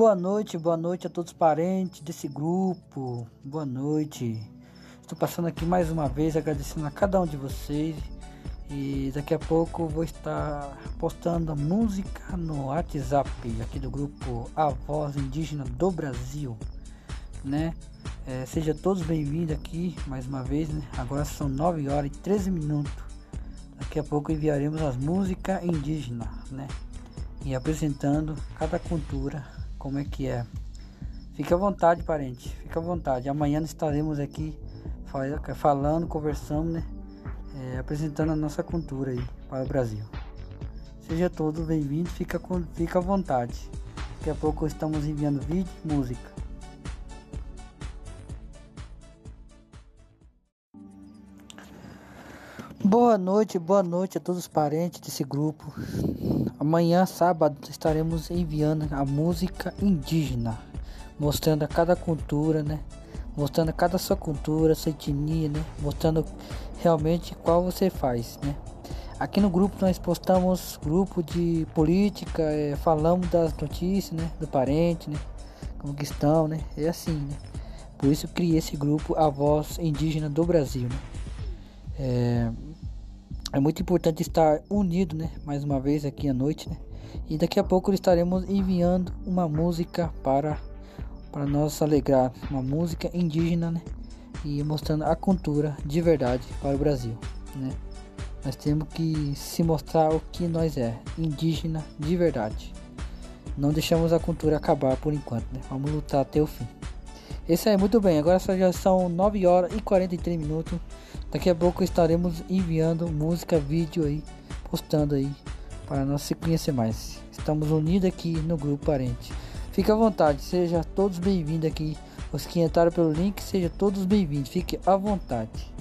Boa noite, boa noite a todos os parentes desse grupo. Boa noite. Estou passando aqui mais uma vez agradecendo a cada um de vocês. E daqui a pouco vou estar postando música no WhatsApp aqui do grupo A Voz Indígena do Brasil, né? É, seja todos bem-vindos aqui mais uma vez, né? Agora são 9 horas e 13 minutos. Daqui a pouco enviaremos as músicas indígenas, né? E apresentando cada cultura como é que é. Fique à vontade, parente. Fique à vontade. Amanhã estaremos aqui falando, conversando, né? É, apresentando a nossa cultura aí para o Brasil. Seja todos bem-vindos, fica, fica à vontade. Daqui a pouco estamos enviando vídeo e música. Boa noite, boa noite a todos os parentes desse grupo. Amanhã, sábado, estaremos enviando a música indígena, mostrando a cada cultura, né? Mostrando cada sua cultura, sua etnia, né? Mostrando realmente qual você faz, né? Aqui no grupo nós postamos grupo de política, é, falamos das notícias, né? Do parente, né? Como que estão, né? É assim, né? Por isso criei esse grupo, a voz indígena do Brasil, né? É, é muito importante estar unido, né? Mais uma vez aqui à noite, né? E daqui a pouco estaremos enviando uma música para para nós alegrar, uma música indígena, né? E mostrando a cultura de verdade para o Brasil, né? Nós temos que se mostrar o que nós é, indígena de verdade. Não deixamos a cultura acabar por enquanto, né? Vamos lutar até o fim. Esse aí, muito bem. Agora já são 9 horas e 43 minutos. Daqui a pouco estaremos enviando música, vídeo aí, postando aí para nós se conhecer mais. Estamos unidos aqui no grupo Parente. Fique à vontade, seja todos bem-vindos aqui. Os que entraram pelo link, sejam todos bem-vindos. Fique à vontade.